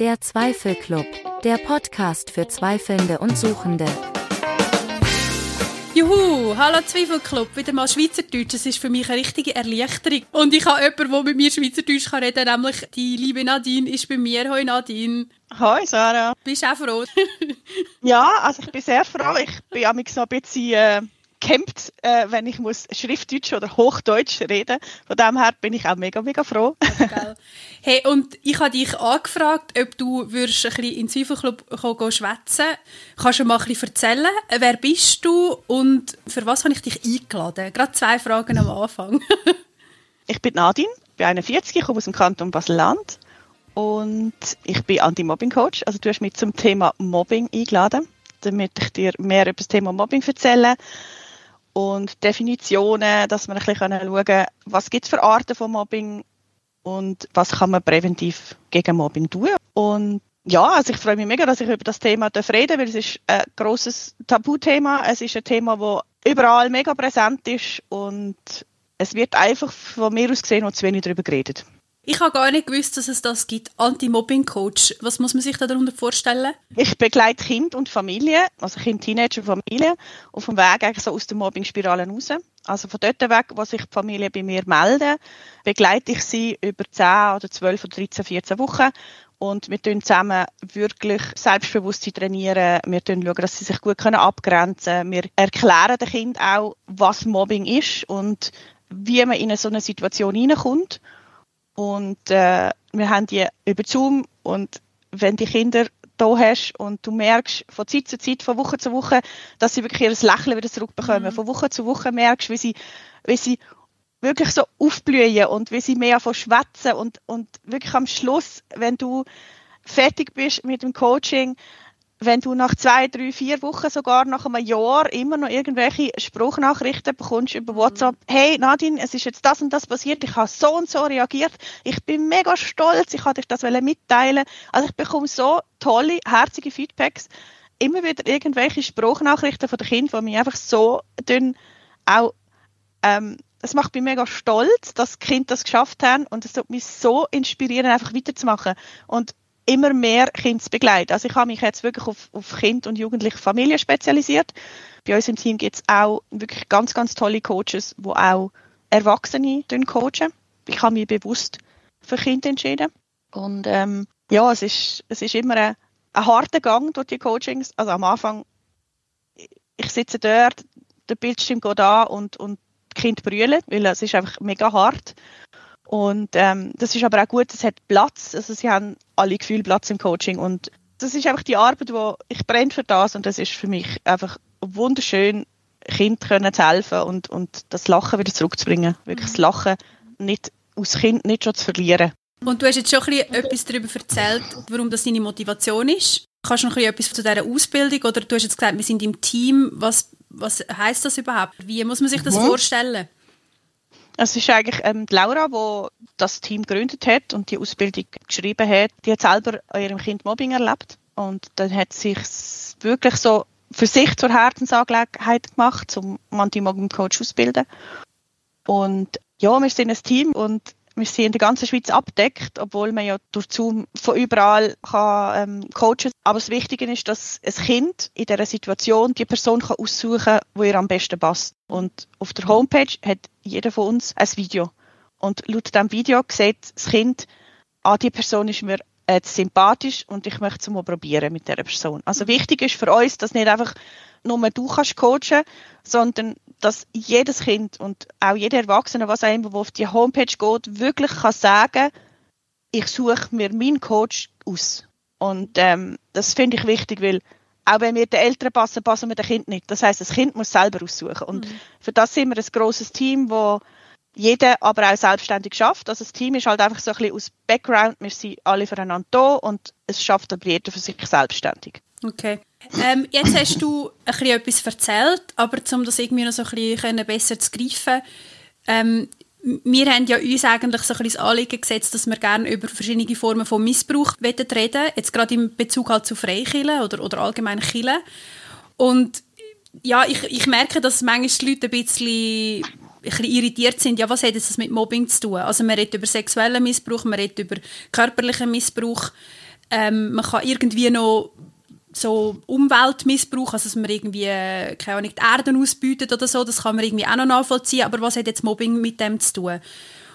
Der Zweifelclub, der Podcast für Zweifelnde und Suchende. Juhu, hallo Zweifelclub, wieder mal Schweizerdeutsch. Es ist für mich eine richtige Erleichterung. Und ich habe jemanden, der mit mir Schweizerdeutsch kann reden kann, nämlich die liebe Nadine ist bei mir. Hoi Nadine. Hoi Sarah. Bist du auch froh? ja, also ich bin sehr froh. Ich bin am so ein bisschen... Äh gekämpft, äh, wenn ich muss Schriftdeutsch oder Hochdeutsch reden. Von dem her bin ich auch mega, mega froh. hey, und ich habe dich angefragt, ob du würdest ein bisschen in Zweifelclub schwätzen Kannst du mal ein bisschen erzählen, wer bist du und für was habe ich dich eingeladen? Gerade zwei Fragen am Anfang. ich bin Nadine, bin 41, ich komme aus dem Kanton Basel-Land und ich bin Anti-Mobbing-Coach. Also du hast mich zum Thema Mobbing eingeladen damit ich dir mehr über das Thema Mobbing erzählen und Definitionen, dass wir ein bisschen schauen können, was gibt es für Arten von Mobbing und was kann man präventiv gegen Mobbing tun. Und ja, also ich freue mich mega, dass ich über das Thema reden darf, weil es ist ein grosses Tabuthema. Es ist ein Thema, das überall mega präsent ist und es wird einfach von mir aus gesehen noch zu wenig darüber geredet. Ich habe gar nicht gewusst, dass es das gibt. Anti-Mobbing-Coach. Was muss man sich da darunter vorstellen? Ich begleite Kind und Familie, also Kind, Teenager, Familie, auf dem Weg eigentlich so aus der Mobbing-Spirale raus. Also von dort weg, wo sich die Familie bei mir melden, begleite ich sie über 10 oder 12 oder 13, 14 Wochen und wir tun zusammen wirklich Selbstbewusstsein trainieren. Wir schauen, dass sie sich gut abgrenzen können. Wir erklären den Kindern auch, was Mobbing ist und wie man in so eine Situation hineinkommt. Und äh, wir haben die über Zoom und wenn die Kinder da hast und du merkst von Zeit zu Zeit, von Woche zu Woche, dass sie wirklich ihr Lächeln wieder zurückbekommen. Mhm. Von Woche zu Woche merkst, wie sie, wie sie wirklich so aufblühen und wie sie mehr von schwätzen und, und wirklich am Schluss, wenn du fertig bist mit dem Coaching, wenn du nach zwei, drei, vier Wochen, sogar nach einem Jahr immer noch irgendwelche Spruchnachrichten bekommst über WhatsApp, mhm. hey Nadine, es ist jetzt das und das passiert, ich habe so und so reagiert, ich bin mega stolz, ich wollte dich das mitteilen. Also ich bekomme so tolle, herzige Feedbacks, immer wieder irgendwelche Spruchnachrichten von den Kindern, die mich einfach so dünn auch ähm, es macht mich mega stolz, dass die Kinder das geschafft haben und es tut mich so inspirieren, einfach weiterzumachen. Und immer mehr Kinder zu begleiten. Also ich habe mich jetzt wirklich auf, auf Kind und jugendliche Familien spezialisiert. Bei uns im Team gibt es auch wirklich ganz, ganz tolle Coaches, die auch Erwachsene coachen. Ich habe mich bewusst für Kinder entschieden. Und ähm, ja, es ist, es ist immer ein, ein harter Gang durch die Coachings. Also am Anfang, ich sitze dort, der Bildschirm geht an und, und die Kinder brüllen, weil es ist einfach mega hart. Und ähm, das ist aber auch gut, es hat Platz. Also sie haben alle Gefühle Platz im Coaching. Und das ist einfach die Arbeit, wo ich brenne für das und das ist für mich einfach wunderschön, Kindern zu helfen und, und das Lachen wieder zurückzubringen. Wirklich das Lachen nicht aus Kind nicht schon zu verlieren. Und du hast jetzt schon ein bisschen etwas darüber erzählt, warum das deine Motivation ist. Kannst du noch ein bisschen etwas zu dieser Ausbildung oder du hast jetzt gesagt, wir sind im Team. Was, was heißt das überhaupt? Wie muss man sich das mhm. vorstellen? Es ist eigentlich ähm, Laura, die das Team gegründet hat und die Ausbildung geschrieben hat. Die hat selber ihrem Kind Mobbing erlebt und dann hat sich wirklich so für sich zur Herzensangelegenheit gemacht, zum Anti-Mobbing-Coach auszubilden. Und ja, wir sind ein Team und wir sind in der ganzen Schweiz abdeckt, obwohl man ja durch Zoom von überall kann, ähm, coachen Aber das Wichtige ist, dass ein Kind in dieser Situation die Person kann aussuchen kann, die ihr am besten passt. Und auf der Homepage hat jeder von uns ein Video. Und laut diesem Video sieht das Kind, ah, die Person ist mir äh, sympathisch und ich möchte es mal probieren mit dieser Person. Also wichtig ist für uns, dass nicht einfach nur du kannst coachen, sondern dass jedes Kind und auch jeder Erwachsene, was immer, der auf die Homepage geht, wirklich kann sagen, ich suche mir meinen Coach aus. Und ähm, das finde ich wichtig, weil auch wenn wir den Eltern passen, passen wir dem Kind nicht. Das heißt, das Kind muss selber aussuchen. Und mhm. für das sind wir ein grosses Team, wo jeder aber auch selbstständig schafft. Also das Team ist halt einfach so ein bisschen aus Background, wir sind alle füreinander da und es schafft aber jeder für sich selbstständig. Okay. Ähm, jetzt hast du ein bisschen etwas erzählt, aber um das irgendwie noch so ein bisschen besser zu greifen, ähm, wir haben ja uns eigentlich so ein bisschen das Anliegen gesetzt, dass wir gerne über verschiedene Formen von Missbrauch reden jetzt gerade im Bezug halt zu Freikillen oder, oder allgemein Killen. Und ja, ich, ich merke, dass manchmal die Leute ein bisschen, bisschen irritiert sind, ja, was hat das mit Mobbing zu tun? Also man redet über sexuellen Missbrauch, man redet über körperlichen Missbrauch. ähm, man kann irgendwie noch so Umweltmissbrauch, also dass man irgendwie, äh, keine Ahnung, die Erden ausbietet oder so, das kann man irgendwie auch noch nachvollziehen, aber was hat jetzt Mobbing mit dem zu tun?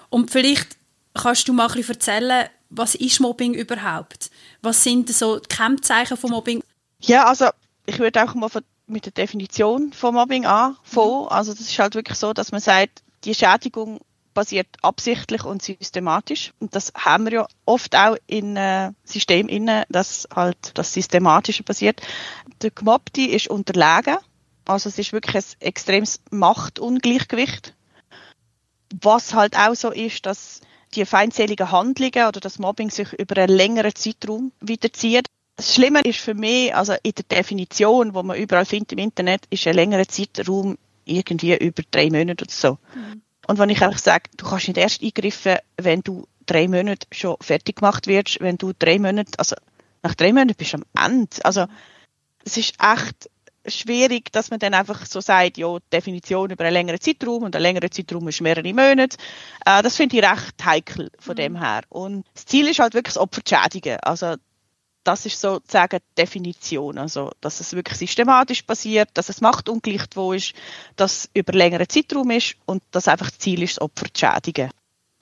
Und vielleicht kannst du mal ein bisschen erzählen, was ist Mobbing überhaupt? Was sind so die Kennzeichen von Mobbing? Ja, also ich würde auch mal mit der Definition von Mobbing anfangen. Mhm. Also das ist halt wirklich so, dass man sagt, die Schädigung basiert absichtlich und systematisch. Und das haben wir ja oft auch in äh, Systemen inne, dass halt das Systematische passiert. Der Gemobbte ist unterlegen. Also es ist wirklich ein extremes Machtungleichgewicht. Was halt auch so ist, dass die feindseligen Handlungen oder das Mobbing sich über einen längeren Zeitraum wiederzieht. Das Schlimme ist für mich, also in der Definition, wo man überall findet im Internet, ist ein längerer Zeitraum irgendwie über drei Monate oder so. Mhm. Und wenn ich einfach sage, du kannst nicht erst eingreifen, wenn du drei Monate schon fertig gemacht wirst, wenn du drei Monate, also nach drei Monaten bist du am Ende. Also es ist echt schwierig, dass man dann einfach so sagt, ja, Definition über einen längeren Zeitraum und ein längerer Zeitraum ist mehrere Monate. Äh, das finde ich recht heikel von mhm. dem her. Und das Ziel ist halt wirklich das Opfer zu schädigen. Also das ist sozusagen die Definition. Also, dass es wirklich systematisch passiert, dass es Machtungleichgewicht wo ist, dass es über längeren Zeitraum ist und dass einfach das Ziel ist, das Opfer zu schädigen.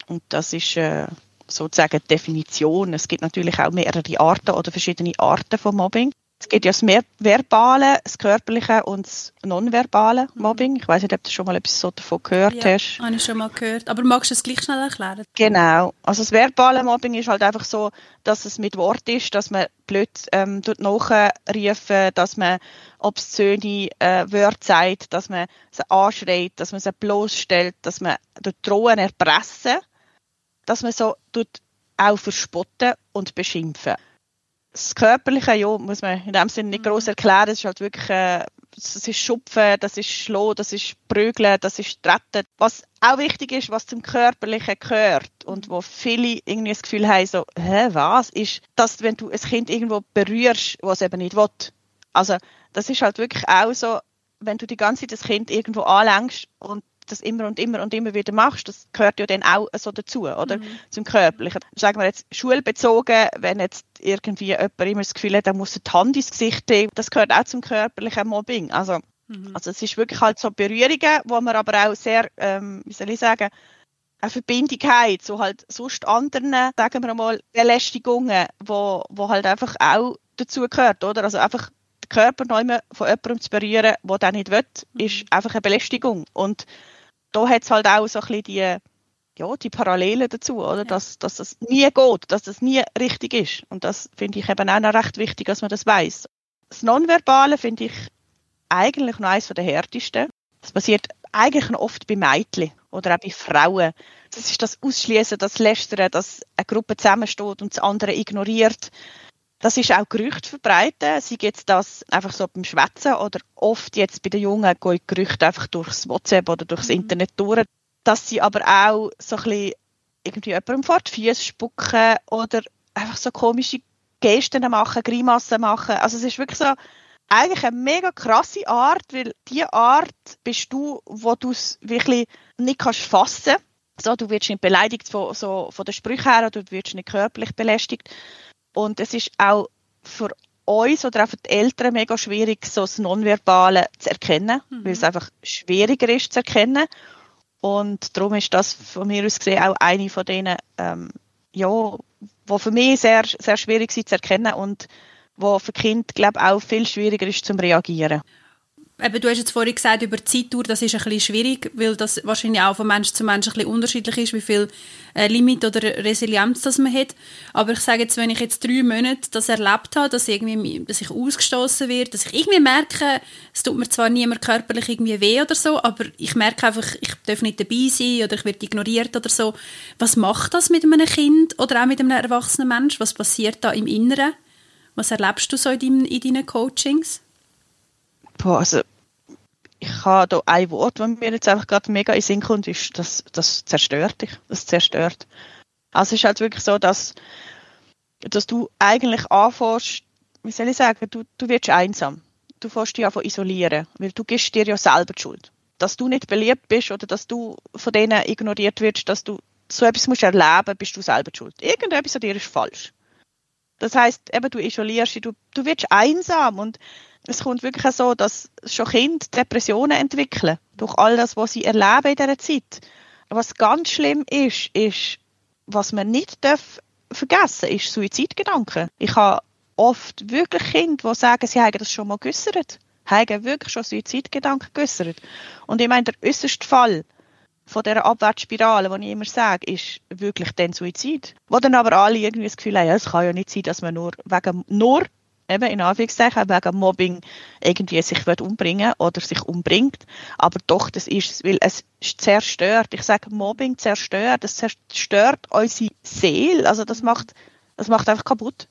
Und das ist äh, sozusagen die Definition. Es gibt natürlich auch mehrere Arten oder verschiedene Arten von Mobbing. Es gibt ja das verbale, das körperliche und das nonverbale. Mobbing. Ich weiß nicht, ob du schon mal etwas so davon gehört ja, hast. habe ich schon mal gehört. Aber magst du es gleich schnell erklären? Genau. Also das verbale Mobbing ist halt einfach so, dass es mit Wort ist, dass man blöd ähm, nachrufen, dass man obszöne äh, Wörter sagt, dass man sie anschreit, dass man sie bloßstellt, dass man drohen, erpressen, dass man so auch verspotten und beschimpfen das Körperliche, ja, muss man in dem Sinne nicht groß mhm. erklären. Es ist halt wirklich, äh, das ist Schupfen, das ist Schlagen, das ist Prügeln, das ist Treten. Was auch wichtig ist, was zum Körperlichen gehört und wo viele irgendwie das Gefühl haben, so, hä, was, ist, dass wenn du ein Kind irgendwo berührst, was eben nicht will. Also, das ist halt wirklich auch so, wenn du die ganze Zeit das Kind irgendwo anlängst und das immer und immer und immer wieder machst, das gehört ja dann auch so dazu, oder? Mhm. Zum Körperlichen. Sagen wir jetzt schulbezogen, wenn jetzt irgendwie jemand immer das Gefühl hat, er muss die Hand ins Gesicht nehmen, das gehört auch zum körperlichen Mobbing. Also, mhm. also es ist wirklich halt so Berührungen, wo man aber auch sehr, ähm, wie soll ich sagen, eine Verbindung hat zu halt sonst anderen, sagen wir mal, Belästigungen, wo, wo halt einfach auch dazu gehört, oder? Also einfach den Körper neu von jemandem zu berühren, der das nicht will, mhm. ist einfach eine Belästigung. Und da hat es halt auch so ein bisschen die, ja, die Parallelen dazu, oder? Ja. Dass, dass das nie geht, dass das nie richtig ist. Und das finde ich eben auch noch recht wichtig, dass man das weiß. Das Nonverbale finde ich eigentlich noch eines der härtesten. Das passiert eigentlich noch oft bei Mädchen oder auch bei Frauen. Das ist das Ausschließen, das Lästern, dass eine Gruppe zusammensteht und das andere ignoriert. Das ist auch Gerüchte verbreiten. Sie jetzt das einfach so beim Schwätzen oder oft jetzt bei den Jungen gehen Gerüchte einfach durchs WhatsApp oder durchs mhm. Internet durch. Dass sie aber auch so ein bisschen irgendwie jemandem vor die Füße spucken oder einfach so komische Gesten machen, Grimassen machen. Also es ist wirklich so eigentlich eine mega krasse Art, weil die Art bist du, wo du es wirklich nicht kannst fassen. So, du wirst nicht beleidigt von, so, von den Sprüchen her oder du wirst nicht körperlich belästigt. Und es ist auch für uns oder auch für die Eltern mega schwierig, so das Nonverbale zu erkennen, mhm. weil es einfach schwieriger ist zu erkennen. Und darum ist das von mir aus gesehen auch eine von denen, ähm, ja, wo für mich sehr, sehr schwierig sind zu erkennen und wo für Kind glaube auch viel schwieriger ist zum reagieren eben, du hast jetzt vorhin gesagt, über die Zeitdauer, das ist ein bisschen schwierig, weil das wahrscheinlich auch von Mensch zu Mensch ein bisschen unterschiedlich ist, wie viel äh, Limit oder Resilienz das man hat. Aber ich sage jetzt, wenn ich jetzt drei Monate das erlebt habe, dass, irgendwie, dass ich ausgestoßen wird, dass ich irgendwie merke, es tut mir zwar niemand körperlich irgendwie weh oder so, aber ich merke einfach, ich darf nicht dabei sein oder ich werde ignoriert oder so. Was macht das mit einem Kind oder auch mit einem erwachsenen Mensch? Was passiert da im Inneren? Was erlebst du so in, deinem, in deinen Coachings? Boah, also ich habe da ein Wort, das mir jetzt einfach gerade mega in den Sinn kommt, ist, das, das zerstört dich. Das zerstört. Also es ist halt wirklich so, dass, dass du eigentlich anfängst, wie soll ich sagen, du, du wirst einsam. Du fängst dich einfach isolieren, weil du gibst dir ja selber die Schuld. Dass du nicht beliebt bist oder dass du von denen ignoriert wirst, dass du so etwas musst erleben, bist du selber schuld. Irgendetwas an dir ist falsch. Das heißt, eben du isolierst dich, du, du wirst einsam und es kommt wirklich so, dass schon Kinder Depressionen entwickeln durch all das, was sie erleben in dieser Zeit. Was ganz schlimm ist, ist, was man nicht darf vergessen, ist Suizidgedanken. Ich habe oft wirklich Kinder, die sagen, sie haben das schon mal geäussert, haben wirklich schon Suizidgedanken geäussert. Und ich meine, der äußerste Fall von dieser Abwärtsspirale, die ich immer sage, ist wirklich den Suizid. Wo dann aber alle irgendwie das Gefühl haben, ja, es kann ja nicht sein, dass man nur wegen, nur eben in Anführungszeichen wegen Mobbing irgendwie sich umbringen oder sich umbringt. Aber doch, das ist es, weil es zerstört. Ich sage, Mobbing zerstört. Das zerstört unsere Seele. Also das macht, das macht einfach kaputt.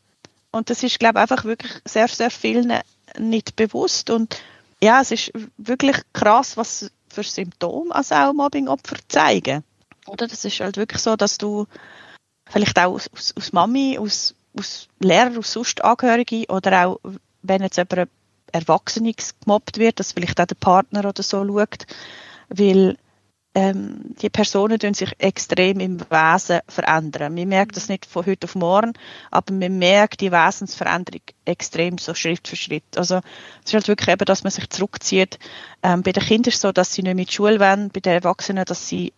Und das ist, glaube ich, einfach wirklich sehr, sehr vielen nicht bewusst. Und ja, es ist wirklich krass, was für Symptome also auch Mobbing-Opfer zeigen. Oder das ist halt wirklich so, dass du vielleicht auch aus, aus, aus Mami, aus, aus Lehrer, aus sonst Angehörige oder auch, wenn jetzt jemand Erwachsenes gemobbt wird, dass vielleicht auch der Partner oder so schaut, weil ähm, die Personen tun sich extrem im Wesen verändern. Man merkt das nicht von heute auf morgen, aber man merkt die Wesensveränderung extrem so Schritt für Schritt. Also es ist halt wirklich eben, dass man sich zurückzieht. Ähm, bei den Kindern ist es so, dass sie nicht die Schule wollen, bei den Erwachsenen, dass sie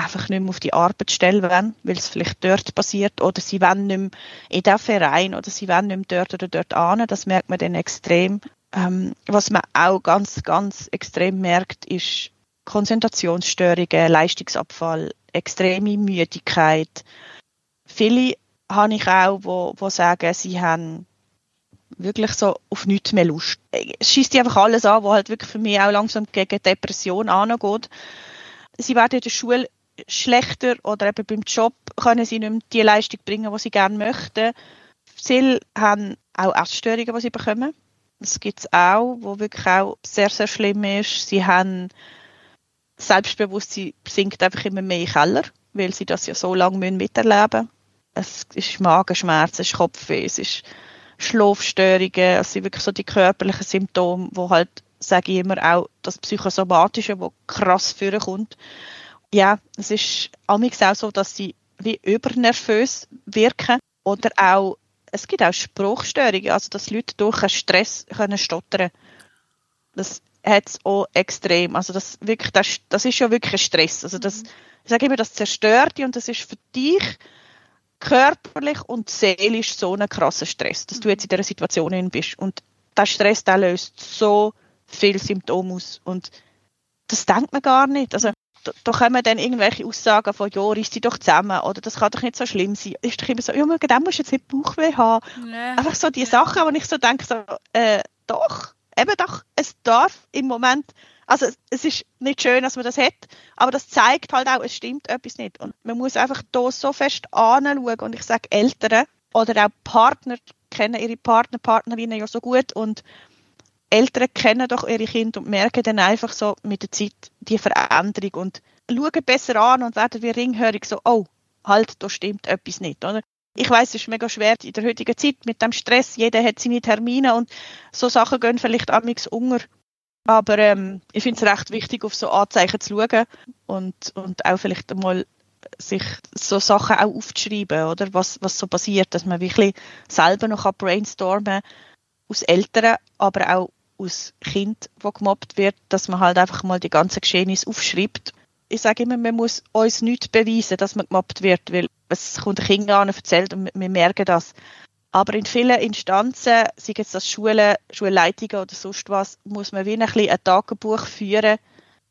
einfach nicht mehr auf die Arbeitsstelle wollen, weil es vielleicht dort passiert, oder sie wollen nicht mehr in den Verein, oder sie wollen nicht mehr dort oder dort an. Das merkt man dann extrem. Ähm, was man auch ganz, ganz extrem merkt, ist Konzentrationsstörungen, Leistungsabfall, extreme Müdigkeit. Viele habe ich auch, wo, wo sagen, sie haben wirklich so auf nichts mehr Lust. Es schießt einfach alles an, was halt wirklich für mich auch langsam gegen Depression angeht. Sie werden in der Schule schlechter oder eben beim Job können sie nicht mehr die Leistung bringen, die sie gerne möchten. Viele haben auch Essstörungen, die sie bekommen. Das gibt es auch, wo wirklich auch sehr, sehr schlimm ist. Sie haben Selbstbewusstsein sinkt einfach immer mehr in den Keller, weil sie das ja so lange miterleben müssen. Es ist Magenschmerzen, es ist Kopfweh, es ist Schlafstörungen, es sind wirklich so die körperlichen Symptome, wo halt, sage ich immer, auch das Psychosomatische, wo krass vorkommt. Ja, es ist amigs auch so, dass sie wie übernervös wirken oder auch, es gibt auch Spruchstörungen, also dass Leute durch einen Stress können stottern. Das hat es auch extrem. Also das, wirklich, das, das ist ja wirklich ein Stress. Also das, ich sage immer, das zerstört dich und das ist für dich körperlich und seelisch so ein krasser Stress, dass du jetzt in dieser Situation bist. Und der Stress, der löst so viele Symptome aus. Und das denkt man gar nicht. Also da, da kommen dann irgendwelche Aussagen von, ja, riss sie doch zusammen, oder das kann doch nicht so schlimm sein. Ist doch immer so, ja, wegen dem musst du jetzt nicht Bauchweh haben. Nee. Einfach so die Sachen, wo ich so denke, so, äh, doch, eben doch, es darf im Moment, also es ist nicht schön, dass man das hat, aber das zeigt halt auch, es stimmt etwas nicht. Und man muss einfach da so fest anschauen und ich sage Eltern oder auch Partner kennen ihre Partner, Partnerinnen ja so gut und Eltern kennen doch ihre Kinder und merken dann einfach so mit der Zeit die Veränderung und schauen besser an und werden wie ringhörig so, oh, halt, da stimmt etwas nicht, oder? Ich weiß, es ist mega schwer in der heutigen Zeit mit dem Stress. Jeder hat seine Termine und so Sachen gehen vielleicht amigs unter. Aber ähm, ich finde es recht wichtig, auf so Anzeichen zu schauen und, und auch vielleicht einmal sich so Sachen auch aufzuschreiben, oder? Was, was so passiert, dass man wirklich selber noch brainstormen kann, aus Eltern, aber auch aus Kind, wo gemobbt wird, dass man halt einfach mal die ganzen Geschehnisse aufschreibt. Ich sage immer, man muss uns nicht beweisen, dass man gemobbt wird, weil es kommt ein Kind an und erzählt und wir merken das. Aber in vielen Instanzen, sei es das Schulen, Schulleitungen oder sonst was, muss man wie ein, bisschen ein Tagebuch führen,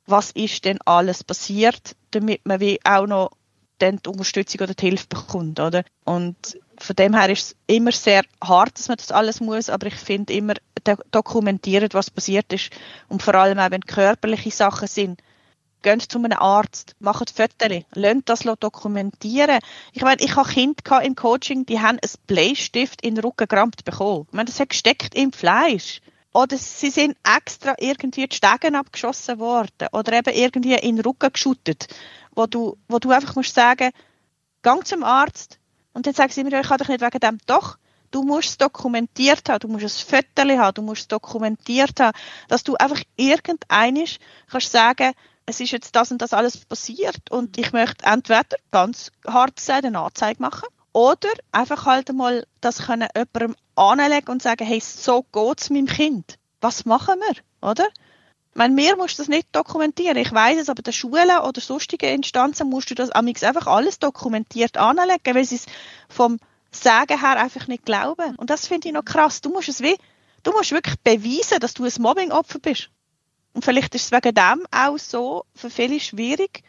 was ist denn alles passiert, damit man wie auch noch dann die Unterstützung oder die Hilfe bekommt, oder? Und von dem her ist es immer sehr hart, dass man das alles muss, aber ich finde immer dokumentieren, was passiert ist und vor allem auch, wenn körperliche Sachen sind, geht zu einem Arzt, macht Fotos, lasst das dokumentieren. Ich meine, ich habe Kinder im Coaching, die haben einen Bleistift in den Rücken gerammt bekommen. Ich meine, das hat gesteckt im Fleisch. Oder sie sind extra irgendwie die Stegen abgeschossen worden oder eben irgendwie in den Rücken geschüttet, wo du, wo du einfach musst sagen, gang zum Arzt und dann sagen sie mir, ich kann dich nicht wegen dem. Doch, du musst es dokumentiert haben, du musst es Fotos haben, du musst es dokumentiert haben, dass du einfach irgendeinisch kannst sagen, es ist jetzt das und das alles passiert und ich möchte entweder ganz hart gesagt eine Anzeige machen Oder einfach halt mal das können jemandem anlegen und sagen, hey, so geht's meinem Kind. Was machen wir, oder? Meine, mir musst das nicht dokumentieren. Ich weiß es, aber der Schulen oder sonstigen Instanzen musst du das einfach alles dokumentiert anlegen, weil sie es vom Sagen her einfach nicht glauben. Und das finde ich noch krass. Du musst es wie, du musst wirklich beweisen, dass du ein Mobbingopfer bist. Und vielleicht ist es wegen dem auch so für viele schwierig,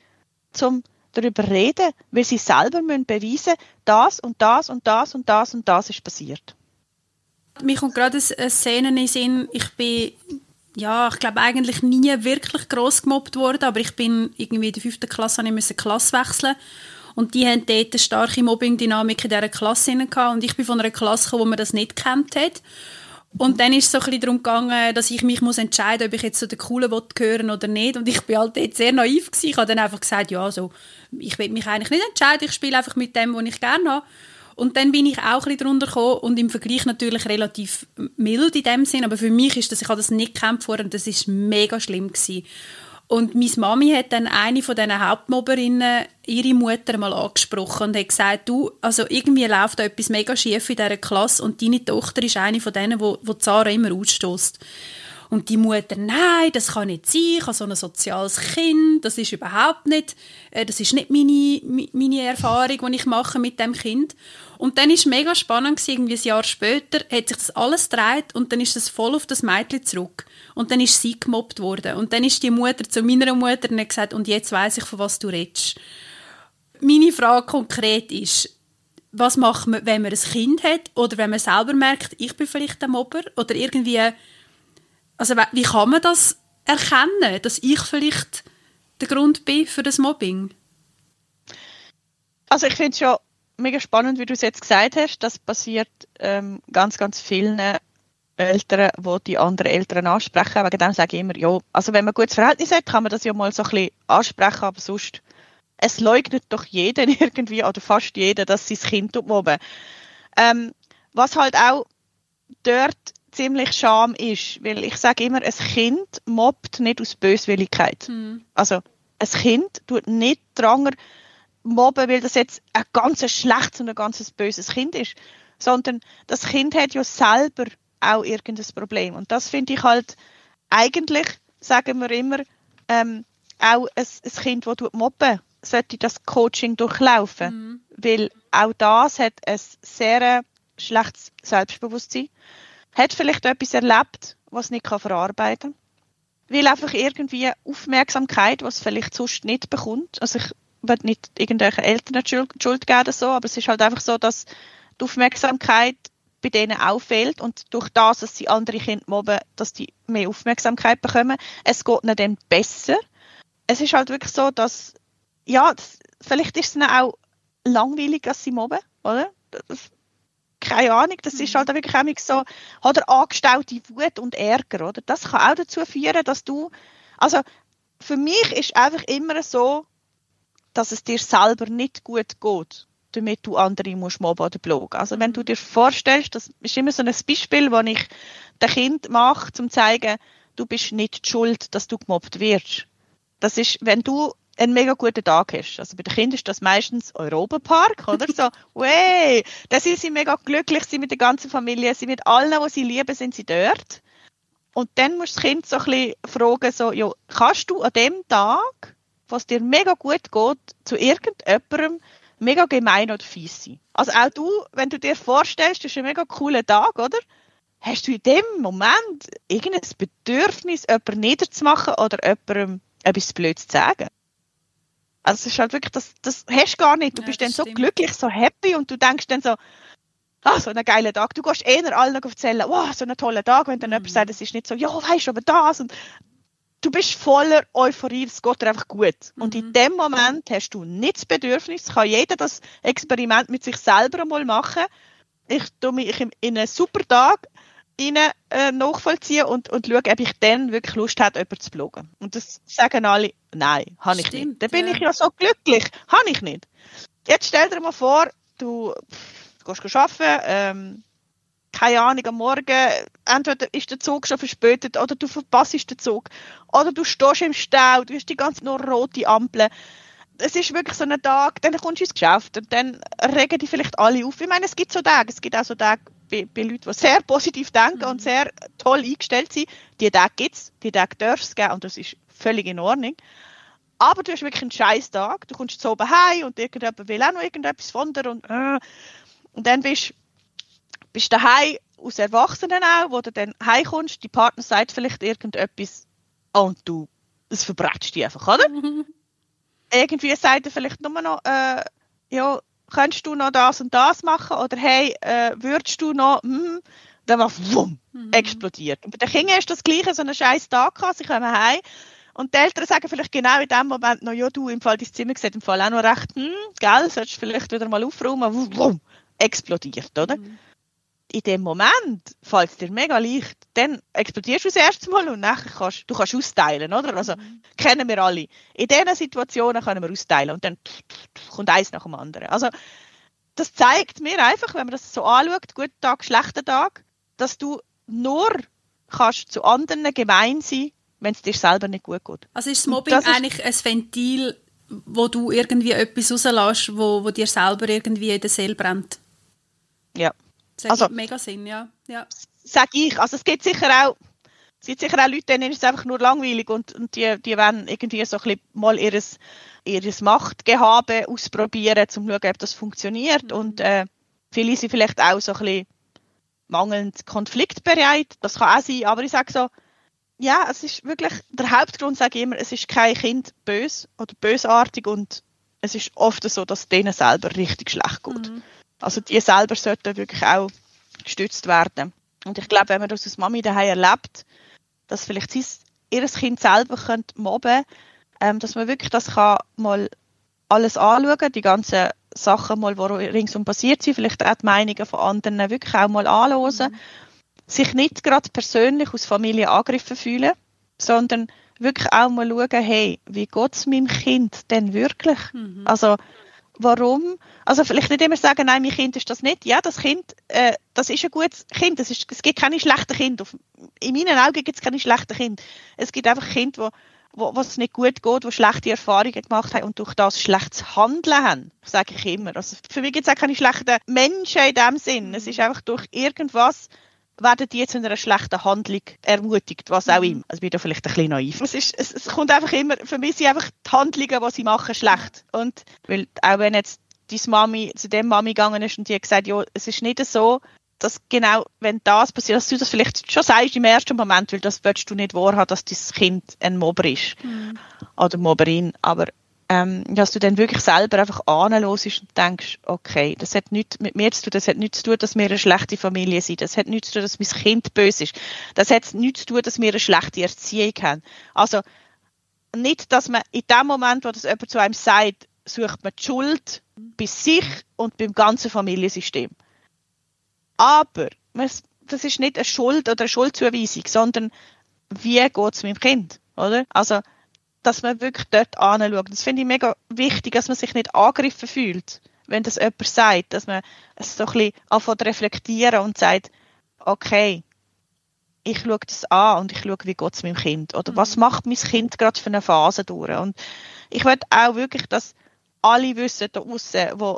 zum darüber reden, weil sie selber müssen beweisen, das und das und das und das und das ist passiert. Mir kommt gerade eine Szene in den Sinn, ich bin ja, ich glaube eigentlich nie wirklich gross gemobbt worden, aber ich bin irgendwie in der fünften Klasse, ich musste Klasse wechseln und die haben dort eine starke Mobbing-Dynamik in dieser Klasse gehabt und ich bin von einer Klasse gekommen, wo man das nicht kennt hat. Und dann ist es so ein bisschen darum gegangen, dass ich mich muss entscheiden muss, ob ich jetzt zu den Coolen gehören oder nicht. Und ich bin halt dort sehr naiv gewesen. Ich habe dann einfach gesagt, ja, so, ich will mich eigentlich nicht entscheiden, ich spiele einfach mit dem, was ich gerne habe. Und dann bin ich auch ein drunter gekommen und im Vergleich natürlich relativ mild in dem Sinn, aber für mich ist das, ich habe das nicht gekämpft vorher und das ist mega schlimm gewesen. Und meine Mami hat dann eine von diesen Hauptmobberinnen, ihre Mutter, mal angesprochen und hat gesagt, du, also irgendwie läuft da etwas mega schief in dieser Klasse und deine Tochter ist eine von denen, wo, wo Zara immer ausstößt. Und die Mutter, nein, das kann nicht sein, ich habe so ein soziales Kind, das ist überhaupt nicht, äh, das ist nicht meine, meine Erfahrung, die ich mache mit dem Kind. Und dann ist mega spannend gewesen, irgendwie ein Jahr später hat sich das alles gedreht und dann ist es voll auf das Mädchen zurück. Und dann ist sie gemobbt worden. Und dann ist die Mutter zu meiner Mutter und hat gesagt, und jetzt weiß ich, von was du redest. Meine Frage konkret ist, was macht man, wenn man ein Kind hat oder wenn man selber merkt, ich bin vielleicht ein Mobber oder irgendwie, also wie kann man das erkennen, dass ich vielleicht der Grund bin für das Mobbing? Also ich finde schon mega spannend, wie du es jetzt gesagt hast. Das passiert ähm, ganz, ganz vielen Eltern, die die anderen Eltern ansprechen. Wegen dem sage ich immer, ja, also wenn man ein gutes Verhältnis hat, kann man das ja mal so ein bisschen ansprechen, aber sonst, es leugnet doch jeder irgendwie, oder fast jeder, dass sein Kind mobben. Ähm, was halt auch dort ziemlich scham ist, weil ich sage immer, ein Kind mobbt nicht aus Böswilligkeit. Mhm. Also, ein Kind tut nicht dranger mobben, weil das jetzt ein ganz schlechtes und ein ganz böses Kind ist, sondern das Kind hat ja selber auch irgendein Problem. Und das finde ich halt eigentlich, sagen wir immer, ähm, auch ein, ein Kind, das mobben sollte das Coaching durchlaufen. Mhm. Weil auch das hat ein sehr schlechtes Selbstbewusstsein. Hat vielleicht etwas erlebt, was nicht verarbeiten kann. Will einfach irgendwie Aufmerksamkeit, was vielleicht sonst nicht bekommt. Also ich will nicht irgendwelchen Eltern Schuld, Schuld geben so, aber es ist halt einfach so, dass die Aufmerksamkeit bei denen auffällt und durch das, dass sie andere Kinder mobben, dass die mehr Aufmerksamkeit bekommen. Es geht ihnen dann besser. Es ist halt wirklich so, dass, ja, das, vielleicht ist es ihnen auch langweilig, dass sie mobben, oder? Das, keine Ahnung, das ist mhm. halt wirklich auch so, oder angestaute Wut und Ärger, oder? Das kann auch dazu führen, dass du, also, für mich ist einfach immer so, dass es dir selber nicht gut geht, damit du andere musst mobben oder blogen. Also wenn du dir vorstellst, das ist immer so ein Beispiel, das ich dem Kind mache, um zu zeigen, du bist nicht schuld, dass du gemobbt wirst. Das ist, wenn du einen mega guten Tag hast. Also bei den Kindern ist das meistens Europapark, oder? So, wey, da sind sie mega glücklich, sie mit der ganzen Familie, sie mit allen, die sie lieben, sind sie dort. Und dann muss das Kind so ein bisschen fragen, so, ja, kannst du an dem Tag was dir mega gut geht, zu irgendjemandem mega gemein oder fies sein. Also auch du, wenn du dir vorstellst, das ist ein mega cooler Tag, oder? Hast du in dem Moment irgendein Bedürfnis, jemanden niederzumachen oder jemandem etwas Blödes zu sagen? Also es ist halt wirklich, das, das hast du gar nicht. Du ja, bist dann stimmt. so glücklich, so happy und du denkst dann so, ah, so ein geiler Tag. Du gehst eher allen noch erzählen, wow, so ein toller Tag, wenn dann mhm. jemand sagt, es ist nicht so, ja, weißt du, aber das und du bist voller Euphorie, es geht dir einfach gut. Mhm. Und in mhm. dem Moment hast du nicht das Bedürfnis, kann jeder das Experiment mit sich selber mal machen. Ich tue mich in einen super Tag rein, äh, nachvollziehen und, und schaue, ob ich dann wirklich Lust habe, jemanden zu bloggen. Und das sagen alle, nein, habe ich nicht. Dann bin ja. ich ja so glücklich. Habe ich nicht. Jetzt stell dir mal vor, du, pff, du gehst arbeiten, ähm, keine Ahnung, am Morgen, entweder ist der Zug schon verspätet oder du verpasst den Zug. Oder du stehst im Stau, du hast die ganze nur rote Ampeln. es ist wirklich so ein Tag, dann kommst du ins Geschäft und dann regen die vielleicht alle auf. Ich meine, es gibt so Tage, es gibt auch so Tage bei, bei Leuten, die sehr positiv denken mhm. und sehr toll eingestellt sind. Die Tage gibt es, die Tage darf es geben und das ist völlig in Ordnung. Aber du hast wirklich einen scheiß Tag, du kommst so oben heim und irgendjemand will auch noch irgendetwas von dir und, äh, und dann bist du daheim aus Erwachsenen auch, wo du dann heimkommst, die Partner sagt vielleicht irgendetwas und du, es verbrätst dich einfach, oder? Irgendwie sagt er vielleicht nur noch, äh, ja, könntest du noch das und das machen oder hey, äh, würdest du noch, hm, dann war wumm, mhm. explodiert. Und bei den Kindern ist das Gleiche, so einen scheiß Tag gehabt, sie kommen heim und die Eltern sagen vielleicht genau in dem Moment noch, ja du, im Fall dein Zimmer sieht im Fall auch noch recht, hm, gell, solltest du vielleicht wieder mal aufräumen, wumm, wumm, explodiert, oder? Mhm in dem Moment fällt es dir mega leicht, dann explodierst du das erste Mal und nachher kannst du kannst austeilen, oder? Also mhm. kennen wir alle. In diesen Situationen können wir austeilen und dann kommt eins nach dem anderen. Also das zeigt mir einfach, wenn man das so anschaut, guter Tag, schlechter Tag, dass du nur kannst zu anderen gemein sein, wenn es dir selber nicht gut geht. Also ist das Mobbing das ist eigentlich ein Ventil, wo du irgendwie etwas rauslässt, wo, wo dir selber irgendwie in der Seele brennt? Ja. Das also, mega Sinn, ja. ja. Sag ich. Also es gibt sicher auch, es gibt sicher auch Leute, denen ist es einfach nur langweilig und, und die, die wollen irgendwie so ein bisschen mal ihres, ihres Machtgehabe ausprobieren, um zu schauen, ob das funktioniert. Mhm. Und äh, viele sind vielleicht auch so ein bisschen mangelnd konfliktbereit. Das kann auch sein, aber ich sage so, ja, es ist wirklich, der Hauptgrund sage ich immer, es ist kein Kind bös oder bösartig und es ist oft so, dass es denen selber richtig schlecht geht. Mhm. Also die selber sollten wirklich auch gestützt werden. Und ich glaube, wenn man das als Mami daheim erlebt, dass vielleicht sie ihr Kind selber mobben ähm, dass man wirklich das kann mal alles anschauen, die ganzen Sachen mal, die ringsum passiert sind, vielleicht auch die Meinungen von anderen wirklich auch mal anhören, mhm. sich nicht gerade persönlich aus Familie angegriffen fühlen, sondern wirklich auch mal schauen, hey, wie geht es meinem Kind denn wirklich? Mhm. Also warum, also vielleicht nicht immer sagen, nein, mein Kind ist das nicht. Ja, das Kind, äh, das ist ein gutes Kind. Das ist, es gibt keine schlechten Kinder. In meinen Augen gibt es keine schlechten Kinder. Es gibt einfach Kinder, wo, wo was nicht gut geht, die schlechte Erfahrungen gemacht haben und durch das schlechtes Handeln haben, sage ich immer. Also für mich gibt es auch keine schlechten Menschen in dem Sinn. Es ist einfach durch irgendwas werden die zu einer schlechten Handlung ermutigt, was auch mhm. immer. Also ich bin da vielleicht ein bisschen naiv. Es, ist, es, es kommt einfach immer, für mich sind einfach die Handlungen, die sie machen, schlecht. Und weil, auch wenn jetzt deine Mami zu dem Mami gegangen ist und die hat gesagt, ja, es ist nicht so, dass genau, wenn das passiert, dass du das vielleicht schon sagst im ersten Moment, weil das willst du nicht wahrhaben, dass dein Kind ein Mobber ist. Mhm. Oder Mobberin. Aber ähm, dass du dann wirklich selber einfach anhörst und denkst, okay, das hat nichts mit mir zu tun, das hat nichts zu tun, dass wir eine schlechte Familie sind, das hat nichts zu tun, dass mein Kind böse ist, das hat nichts zu tun, dass wir eine schlechte Erziehung haben. Also, nicht, dass man in dem Moment, wo das jemand zu einem sagt, sucht man die Schuld bei sich und beim ganzen Familiensystem. Aber das ist nicht eine Schuld oder eine Schuldzuweisung, sondern wie geht es meinem Kind, oder? Also, dass man wirklich dort anschaut. Das finde ich mega wichtig, dass man sich nicht angegriffen fühlt, wenn das jemand sagt, dass man es so ein bisschen anfängt reflektieren und sagt, okay, ich schaue das an und ich schaue, wie geht es meinem Kind oder mhm. was macht mein Kind gerade für eine Phase durch. Und ich möchte auch wirklich, dass alle wissen da draussen, die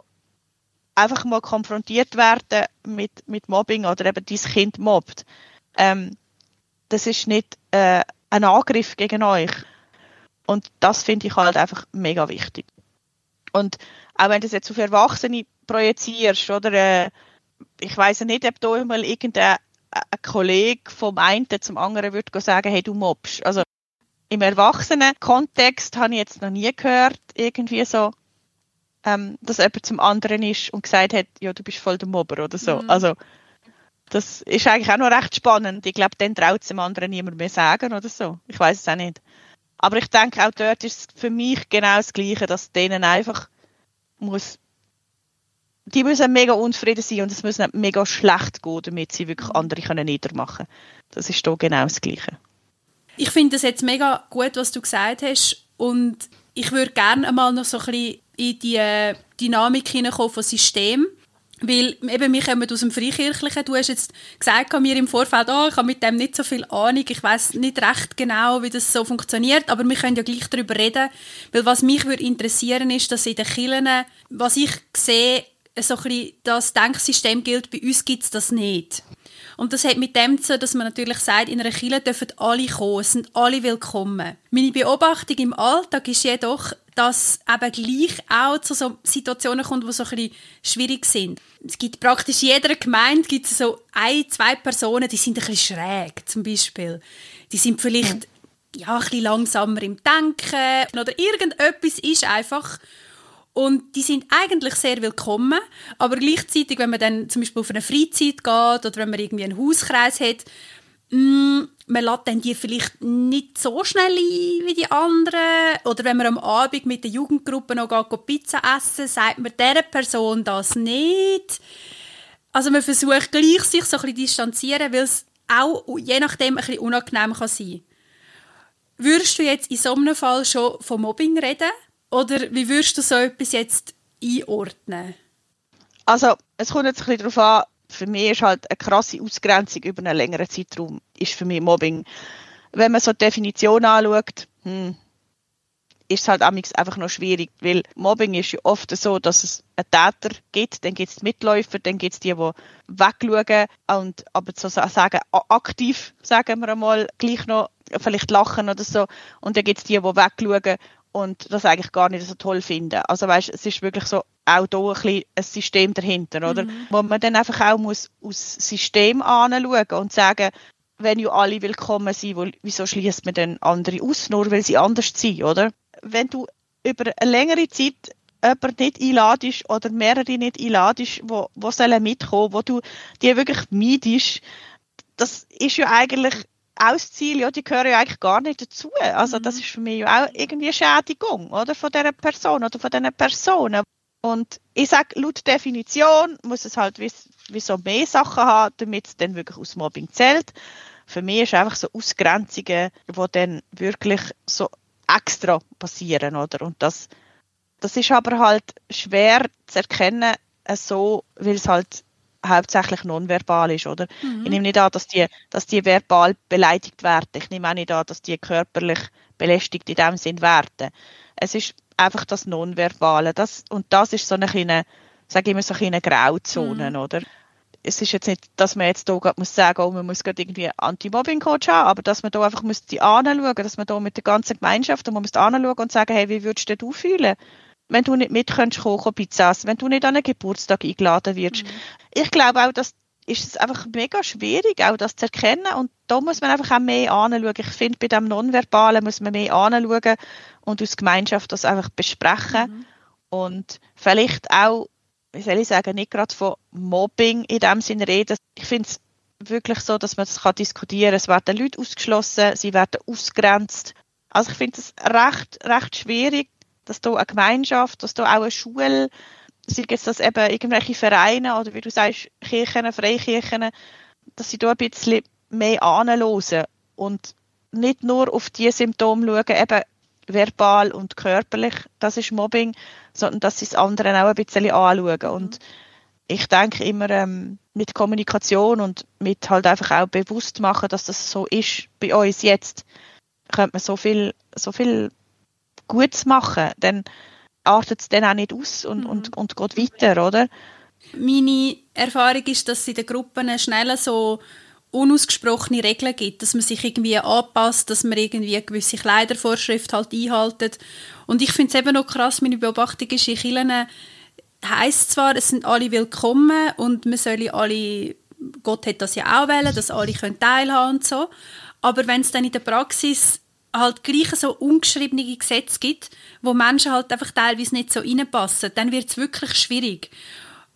einfach mal konfrontiert werden mit, mit Mobbing oder eben dein Kind mobbt, ähm, das ist nicht äh, ein Angriff gegen euch, und das finde ich halt einfach mega wichtig. Und auch wenn du das jetzt auf Erwachsene projizierst, oder äh, ich weiß nicht, ob da mal irgendein ein Kollege vom einen zum anderen würde sagen, hey, du mobst. Also im Erwachsenen-Kontext habe ich jetzt noch nie gehört, irgendwie so, ähm, dass jemand zum anderen ist und gesagt hat, ja, du bist voll der Mobber oder so. Mhm. Also das ist eigentlich auch noch recht spannend. Ich glaube, dann traut es dem anderen niemand mehr sagen oder so. Ich weiß es auch nicht. Aber ich denke, auch dort ist es für mich genau das Gleiche, dass denen einfach muss, die müssen mega unzufrieden sein und es muss nicht mega schlecht gehen, damit sie wirklich mhm. andere können niedermachen Das ist hier genau das Gleiche. Ich finde das jetzt mega gut, was du gesagt hast und ich würde gerne einmal noch so ein bisschen in die Dynamik hineinkommen von System. Weil eben, wir kommen aus dem Freikirchlichen. Du hast jetzt gesagt mir im Vorfeld, oh, ich habe mit dem nicht so viel Ahnung, ich weiß nicht recht genau, wie das so funktioniert, aber wir können ja gleich darüber reden. Weil was mich würde interessieren ist, dass in den Kirchen, was ich sehe, so ein bisschen das Denksystem gilt, bei uns gibt es das nicht. Und das hat mit dem zu dass man natürlich sagt, in einer Kirche dürfen alle kommen, es sind alle willkommen. Meine Beobachtung im Alltag ist jedoch, dass eben gleich auch zu so Situationen kommt, die so ein bisschen schwierig sind. Es gibt praktisch in jeder Gemeinde gibt es so ein, zwei Personen, die sind ein bisschen schräg, zum Beispiel. Die sind vielleicht ja, ein bisschen langsamer im Denken oder irgendetwas ist einfach und die sind eigentlich sehr willkommen, aber gleichzeitig, wenn man dann zum Beispiel auf eine Freizeit geht oder wenn man irgendwie einen Hauskreis hat, mm, man lädt dann die vielleicht nicht so schnell ein wie die anderen. Oder wenn man am Abend mit der Jugendgruppe noch geht, Pizza essen, sagt man dieser Person das nicht. Also man versucht gleich sich so ein bisschen distanzieren, weil es auch je nachdem ein bisschen unangenehm kann sein Würdest du jetzt in so einem Fall schon von Mobbing reden? Oder wie würdest du so etwas jetzt einordnen? Also, es kommt jetzt ein bisschen darauf an, für mich ist halt eine krasse Ausgrenzung über einen längeren Zeitraum ist für mich Mobbing. Wenn man so die Definition anschaut, hm, ist es halt einfach noch schwierig, weil Mobbing ist ja oft so, dass es einen Täter gibt, dann gibt es die Mitläufer, dann gibt es die, die wegschauen und aber so sagen, aktiv, sagen wir einmal, gleich noch vielleicht lachen oder so und dann gibt es die, die wegschauen und das eigentlich gar nicht so toll finden. Also weißt, es ist wirklich so auch da ein, bisschen ein System dahinter, oder? Mhm. Wo man dann einfach auch muss aus System anschauen und sagen, wenn ja alle willkommen sind, wieso schließt man dann andere aus, nur weil sie anders sind, oder? Wenn du über eine längere Zeit jemanden nicht einladest oder mehrere nicht einladest, wo, wo sollen mitkommen, wo du die wirklich meidest, das ist ja eigentlich Ausziele, ja, die gehören ja eigentlich gar nicht dazu. Also das mhm. ist für mich ja auch irgendwie eine Schädigung, oder, von dieser Person oder von diesen Personen. Und ich sage, laut Definition muss es halt wie, wie so mehr Sachen haben, damit es dann wirklich aus Mobbing zählt. Für mich ist einfach so Ausgrenzungen, die dann wirklich so extra passieren, oder? Und das, das ist aber halt schwer zu erkennen, so, weil es halt hauptsächlich nonverbal ist, oder? Mhm. Ich nehme nicht an, dass die, dass die verbal beleidigt werden. Ich nehme auch nicht an, dass die körperlich belästigt in dem Sinn werden. Es ist einfach das Nonverbale. Das, und das ist so eine kleine, sage ich immer so eine Grauzone, mhm. oder? Es ist jetzt nicht, dass man jetzt hier muss sagen, oh, man muss gerade irgendwie Anti-Mobbing-Coach haben, aber dass man da einfach muss die anschauen, dass man da mit der ganzen Gemeinschaft, und man muss anschauen und sagen, hey, wie würdest du fühlen? wenn du nicht mit kannst kommen, Pizza essen, wenn du nicht an einen Geburtstag eingeladen wirst. Mhm. Ich glaube auch, dass ist es einfach mega schwierig, auch das zu erkennen. Und da muss man einfach auch mehr anschauen. Ich finde, bei dem Nonverbalen muss man mehr anschauen und als Gemeinschaft das einfach besprechen. Mhm. Und vielleicht auch, wie soll ich sagen, nicht gerade von Mobbing in dem Sinne reden. Ich finde es wirklich so, dass man das kann diskutieren kann. Es werden Leute ausgeschlossen, sie werden ausgrenzt. Also ich finde es recht, recht schwierig, dass da eine Gemeinschaft, dass da auch eine Schule, sei jetzt das eben irgendwelche Vereine oder wie du sagst, Kirchen, Freikirchen, dass sie da ein bisschen mehr anhören und nicht nur auf die Symptome schauen, eben verbal und körperlich, das ist Mobbing, sondern dass sie das andere auch ein bisschen anschauen. Und ich denke immer, ähm, mit Kommunikation und mit halt einfach auch bewusst machen, dass das so ist bei uns jetzt, könnte man so viel, so viel gut zu machen, dann artet es dann auch nicht aus und, mhm. und, und geht weiter, oder? Meine Erfahrung ist, dass es in den Gruppen schnell so unausgesprochene Regeln gibt, dass man sich irgendwie anpasst, dass man irgendwie eine gewisse Kleidervorschrift halt einhaltet. Und ich finde es eben noch krass, meine Beobachtung ist, in Kirchen heisst zwar, es sind alle willkommen und man soll alle, Gott hat das ja auch wählen, dass alle können teilhaben und so, aber wenn es dann in der Praxis halt gleich so ungeschriebene Gesetze gibt, wo Menschen halt einfach teilweise nicht so reinpassen, dann wird es wirklich schwierig.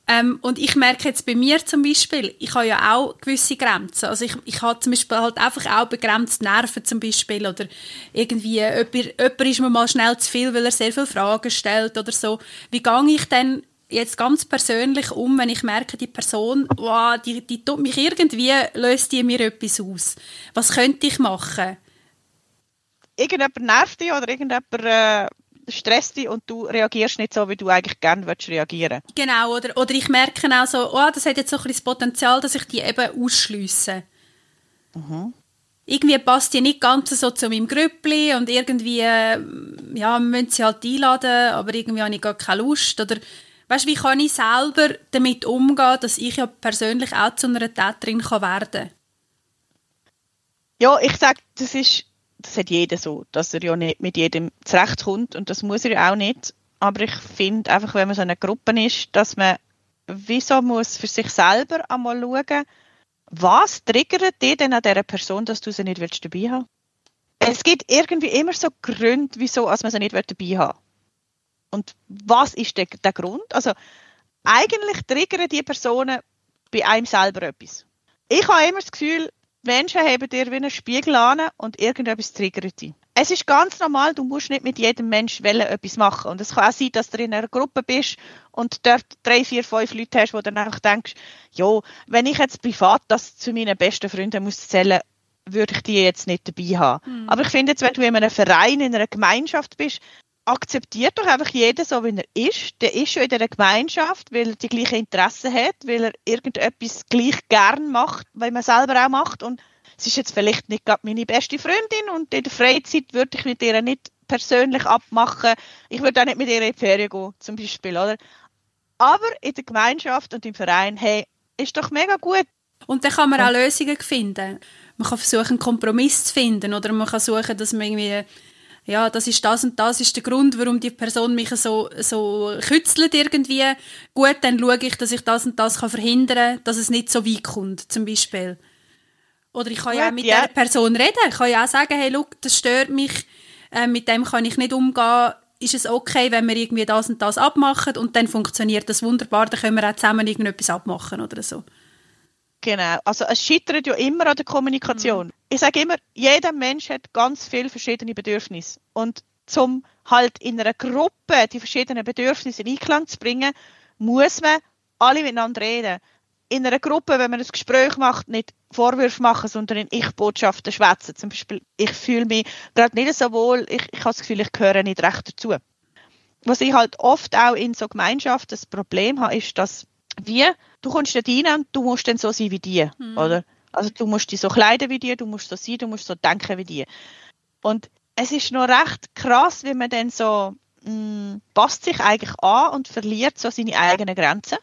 Ähm, und ich merke jetzt bei mir zum Beispiel, ich habe ja auch gewisse Grenzen. Also ich, ich habe zum Beispiel halt einfach auch begrenzt Nerven zum Beispiel oder irgendwie jemand, jemand ist mir mal schnell zu viel, weil er sehr viele Fragen stellt oder so. Wie gehe ich denn jetzt ganz persönlich um, wenn ich merke, die Person, wow, die, die tut mich irgendwie, löst die mir etwas aus. Was könnte ich machen? Irgendjemand nervt dich oder irgendjemand äh, stresst dich und du reagierst nicht so, wie du eigentlich gerne würdest reagieren. Genau, oder, oder ich merke auch so, oh, das hat jetzt so ein bisschen das Potenzial, dass ich die eben ausschliesse. Mhm. Irgendwie passt die nicht ganz so zu meinem Grüppli und irgendwie, äh, ja, müssen sie halt einladen, aber irgendwie habe ich gar keine Lust. Oder, weißt, wie kann ich selber damit umgehen, dass ich ja persönlich auch zu einer Täterin kann werden kann? Ja, ich sage, das ist das hat jeder so, dass er ja nicht mit jedem zurechtkommt und das muss er ja auch nicht. Aber ich finde einfach, wenn man so eine Gruppe ist, dass man wieso muss für sich selber einmal schauen, was triggert dich denn an dieser Person, dass du sie nicht willst dabei haben Es gibt irgendwie immer so Gründe, wieso man sie nicht dabei haben Und was ist der, der Grund? Also eigentlich triggern die Personen bei einem selber etwas. Ich habe immer das Gefühl, Menschen haben dir wie einen Spiegel an und irgendetwas triggert dich. Es ist ganz normal, du musst nicht mit jedem Menschen etwas machen. Und es kann auch sein, dass du in einer Gruppe bist und dort drei, vier, fünf Leute hast, wo du dann einfach denkst, ja, wenn ich jetzt privat das zu meinen besten Freunden muss erzählen, würde ich die jetzt nicht dabei haben. Mhm. Aber ich finde jetzt, wenn du in einem Verein, in einer Gemeinschaft bist, akzeptiert doch einfach jeder so, wie er ist. Der ist schon in dieser Gemeinschaft, weil er die gleichen Interessen hat, weil er irgendetwas gleich gern macht, weil man selber auch macht. Und es ist jetzt vielleicht nicht gerade meine beste Freundin und in der Freizeit würde ich mit ihr nicht persönlich abmachen. Ich würde auch nicht mit ihr in die Ferien gehen, zum Beispiel, oder? Aber in der Gemeinschaft und im Verein, hey, ist doch mega gut. Und dann kann man auch Lösungen finden. Man kann versuchen, einen Kompromiss zu finden oder man kann suchen, dass man irgendwie ja, das ist das und das ist der Grund, warum die Person mich so, so kützelt irgendwie. Gut, dann schaue ich, dass ich das und das kann verhindern kann, dass es nicht so weit kommt, zum Beispiel. Oder ich kann Gut, ja auch mit ja. der Person reden. Ich kann ja auch sagen, hey, look, das stört mich, äh, mit dem kann ich nicht umgehen. Ist es okay, wenn wir irgendwie das und das abmachen und dann funktioniert das wunderbar, dann können wir auch zusammen irgendetwas abmachen oder so. Genau, also es scheitert ja immer an der Kommunikation. Mhm. Ich sage immer, jeder Mensch hat ganz viele verschiedene Bedürfnisse. Und zum halt in einer Gruppe die verschiedenen Bedürfnisse in Einklang zu bringen, muss man alle miteinander reden. In einer Gruppe, wenn man ein Gespräch macht, nicht Vorwürfe machen, sondern in Ich-Botschaften schwätzen. Zum Beispiel, ich fühle mich gerade nicht so wohl, ich, ich habe das Gefühl, ich gehöre nicht recht dazu. Was ich halt oft auch in so Gemeinschaften das Problem habe, ist, dass wir du kommst dort rein und du musst dann so sein wie die, mhm. oder? Also du musst dich so kleiden wie die, du musst so sein, du musst so denken wie die. Und es ist noch recht krass, wie man dann so mh, mm, passt sich eigentlich an und verliert so seine eigenen Grenzen.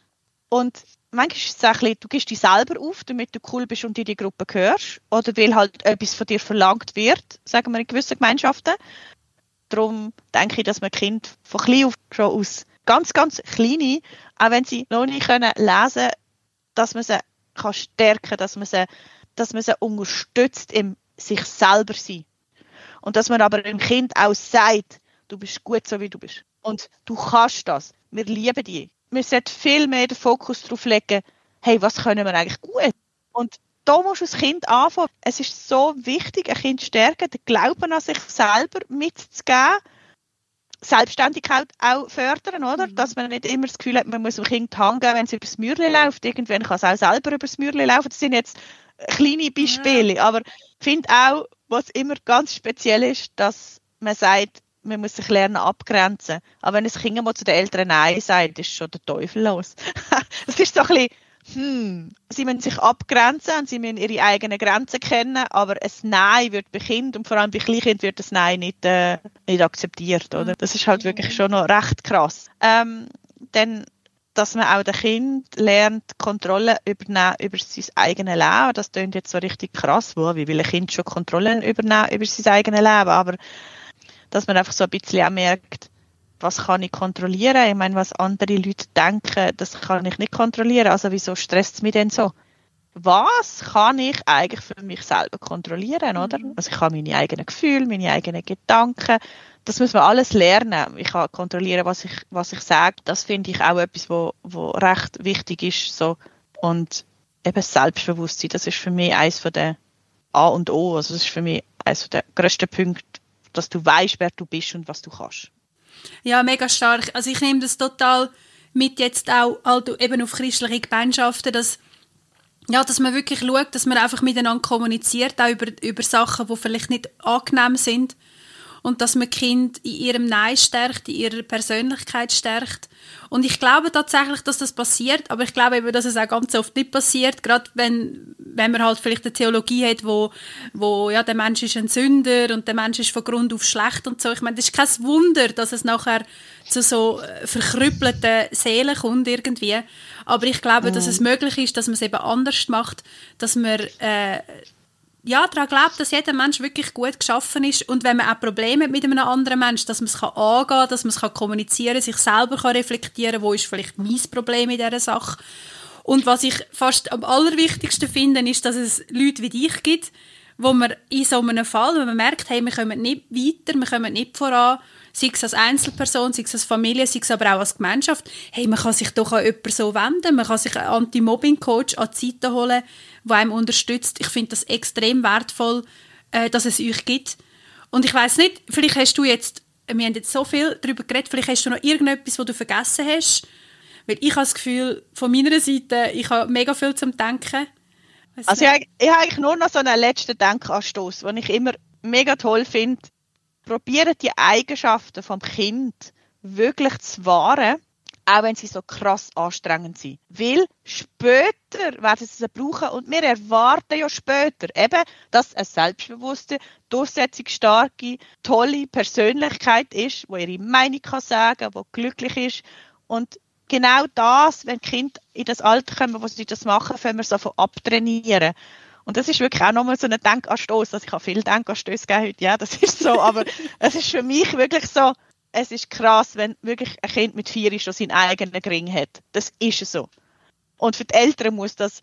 Und manchmal ist es auch ein bisschen, du gibst dich selber auf, damit du cool bist und in die Gruppe gehörst. Oder weil halt etwas von dir verlangt wird, sagen wir in gewissen Gemeinschaften. Darum denke ich, dass man Kind von klein auf schon aus ganz, ganz kleine, auch wenn sie noch nicht können lesen dass man sie kann stärken dass man sie, dass man sie unterstützt im sich selber sein. Und dass man aber dem Kind auch sagt, du bist gut so wie du bist. Und du kannst das. Wir lieben dich. Wir sollten viel mehr den Fokus darauf legen, hey, was können wir eigentlich gut? Und da musst du das Kind anfangen. Es ist so wichtig, ein Kind stärken, den Glauben an sich selber mitzugeben Selbstständigkeit auch fördern, oder? Mhm. Dass man nicht immer das Gefühl hat, man muss dem Kind hängen, wenn es übers Mürli läuft. Irgendwann kann es auch selber übers Mürli laufen. Das sind jetzt kleine Beispiele. Ja. Aber ich finde auch, was immer ganz speziell ist, dass man sagt, man muss sich lernen abgrenzen. Aber wenn ein Kind mal zu den Eltern Nein sagt, ist schon der Teufel los. das ist so ein bisschen hm, sie müssen sich abgrenzen und sie müssen ihre eigenen Grenzen kennen, aber ein Nein wird bei Kind und vor allem bei Kleinkind wird das Nein nicht, äh, nicht akzeptiert, oder? Das ist halt wirklich schon noch recht krass. Ähm, dann, dass man auch dem Kind lernt, Kontrolle übernehmen über sein eigenes Leben. Das klingt jetzt so richtig krass, wo, wie will ein Kind schon Kontrolle übernehmen über sein eigenes Leben, aber dass man einfach so ein bisschen auch merkt, was kann ich kontrollieren? Ich meine, was andere Leute denken, das kann ich nicht kontrollieren. Also wieso stresst es mich denn so? Was kann ich eigentlich für mich selber kontrollieren, oder? Mhm. Also ich habe meine eigenen Gefühle, meine eigenen Gedanken. Das muss man alles lernen. Ich kann kontrollieren, was ich, was ich sage. Das finde ich auch etwas, wo, wo recht wichtig ist, so. Und eben Selbstbewusstsein, das ist für mich eines von der A und O. Also das ist für mich eines der grössten Punkte, dass du weißt, wer du bist und was du kannst. Ja, mega stark. Also ich nehme das total mit jetzt auch halt eben auf christliche Gemeinschaften, dass ja, dass man wirklich schaut, dass man einfach miteinander kommuniziert, auch über, über Sachen, die vielleicht nicht angenehm sind. Und dass man Kind in ihrem Nein stärkt, in ihrer Persönlichkeit stärkt. Und ich glaube tatsächlich, dass das passiert, aber ich glaube eben, dass es auch ganz oft nicht passiert, gerade wenn, wenn man halt vielleicht eine Theologie hat, wo, wo ja, der Mensch ist ein Sünder und der Mensch ist von Grund auf schlecht und so. Ich meine, das ist kein Wunder, dass es nachher zu so äh, verkrüppelten Seelen kommt irgendwie. Aber ich glaube, mm. dass es mhm. möglich ist, dass man es eben anders macht, dass man äh, ja, daran glaubt, dass jeder Mensch wirklich gut geschaffen ist und wenn man auch Probleme hat mit einem anderen Menschen, dass man es angehen kann, dass man es kann kommunizieren sich selber kann reflektieren wo ist vielleicht mein Problem in dieser Sache. Und was ich fast am allerwichtigsten finde, ist, dass es Leute wie dich gibt, wo man in so einem Fall, wenn man merkt, hey, wir kommen nicht weiter, wir kommen nicht voran, sei es als Einzelperson, sei es als Familie, sei es aber auch als Gemeinschaft, hey, man kann sich doch an jemanden so wenden, man kann sich einen Anti-Mobbing-Coach an die Seite holen, der einem unterstützt. Ich finde das extrem wertvoll, äh, dass es euch gibt. Und ich weiß nicht, vielleicht hast du jetzt, wir haben jetzt so viel darüber geredet, vielleicht hast du noch irgendetwas, was du vergessen hast, weil ich habe das Gefühl, von meiner Seite, ich habe mega viel zum Denken. Also ich, ich habe eigentlich nur noch so einen letzten Denkanstoß, den ich immer mega toll finde. Probieren die Eigenschaften vom Kind wirklich zu wahren auch wenn sie so krass anstrengend sind. Weil später werden sie sie brauchen und wir erwarten ja später eben, dass eine selbstbewusste, durchsetzungsstarke, tolle Persönlichkeit ist, wo ihre Meinung kann sagen, wo glücklich ist und genau das, wenn Kinder in das Alter kommen, wo sie das machen, können wir so von abtrainieren. Und das ist wirklich auch nochmal so ein Denkanstoß. Also ich habe viel Denkanstöße gegeben heute, ja, das ist so, aber es ist für mich wirklich so, es ist krass, wenn wirklich ein Kind mit vier schon seinen eigenen Ring hat. Das ist so. Und für die Eltern muss das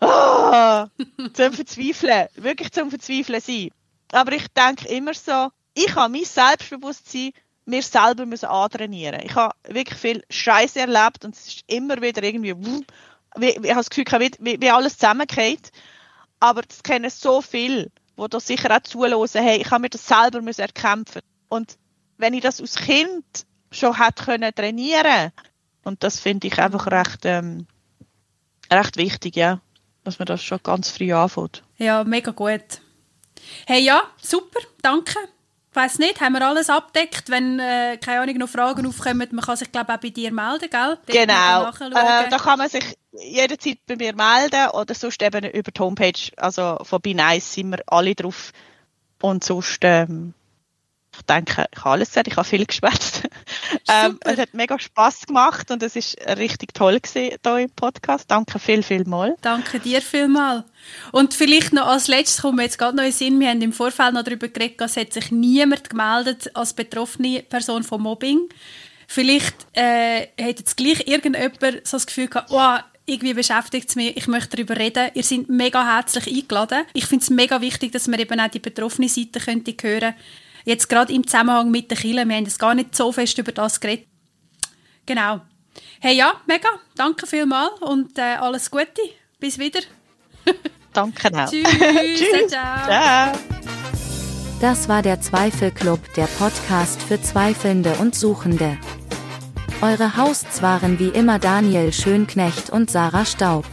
oh, zum Verzweifeln, wirklich zum Verzweifeln sein. Aber ich denke immer so, ich habe mein Selbstbewusstsein mir selber müssen antrainieren. Ich habe wirklich viel Scheiße erlebt und es ist immer wieder irgendwie, wie, ich habe das Gefühl, wie, wie alles zusammengeht. Aber es kennen so viel, wo da sicher auch zuhören, hey, ich habe mir das selber müssen erkämpfen. Und wenn ich das als Kind schon hätte können trainieren und das finde ich einfach recht, ähm, recht wichtig, ja, dass man das schon ganz früh anfängt. Ja, mega gut. Hey, ja, super, danke. Ich weiss nicht, haben wir alles abdeckt? Wenn, äh, keine Ahnung, noch Fragen aufkommen, man kann sich, glaube ich, auch bei dir melden, gell? Dort genau. Äh, da kann man sich jederzeit bei mir melden oder sonst eben über die Homepage, also von Binice sind wir alle drauf. Und sonst, ähm, denke, ich habe alles gesagt, ich habe viel geschwätzt. ähm, es hat mega Spass gemacht und es ist richtig toll gewesen hier im Podcast. Danke viel, viel mal. Danke dir vielmal. Und vielleicht noch als letztes kommt mir jetzt gerade noch in Sinn, wir haben im Vorfeld noch darüber geredet, es hat sich niemand gemeldet als betroffene Person von Mobbing. Vielleicht äh, hat jetzt gleich irgendjemand so das Gefühl gehabt, oh, irgendwie beschäftigt es mich, ich möchte darüber reden. Ihr seid mega herzlich eingeladen. Ich finde es mega wichtig, dass man eben auch die betroffene Seite hören könnte Jetzt gerade im Zusammenhang mit den Kindern, wir haben jetzt gar nicht so fest über das geredet. Genau. Hey ja, mega, danke vielmals und äh, alles Gute. Bis wieder. danke auch. Tschüss. Tschüss. Ciao. ciao. Das war der Zweifelclub, der Podcast für Zweifelnde und Suchende. Eure Hosts waren wie immer Daniel Schönknecht und Sarah Staub.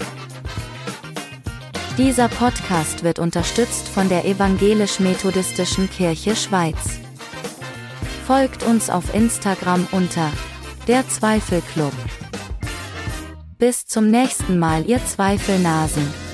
Dieser Podcast wird unterstützt von der Evangelisch-Methodistischen Kirche Schweiz. Folgt uns auf Instagram unter der Zweifelclub. Bis zum nächsten Mal, ihr Zweifelnasen.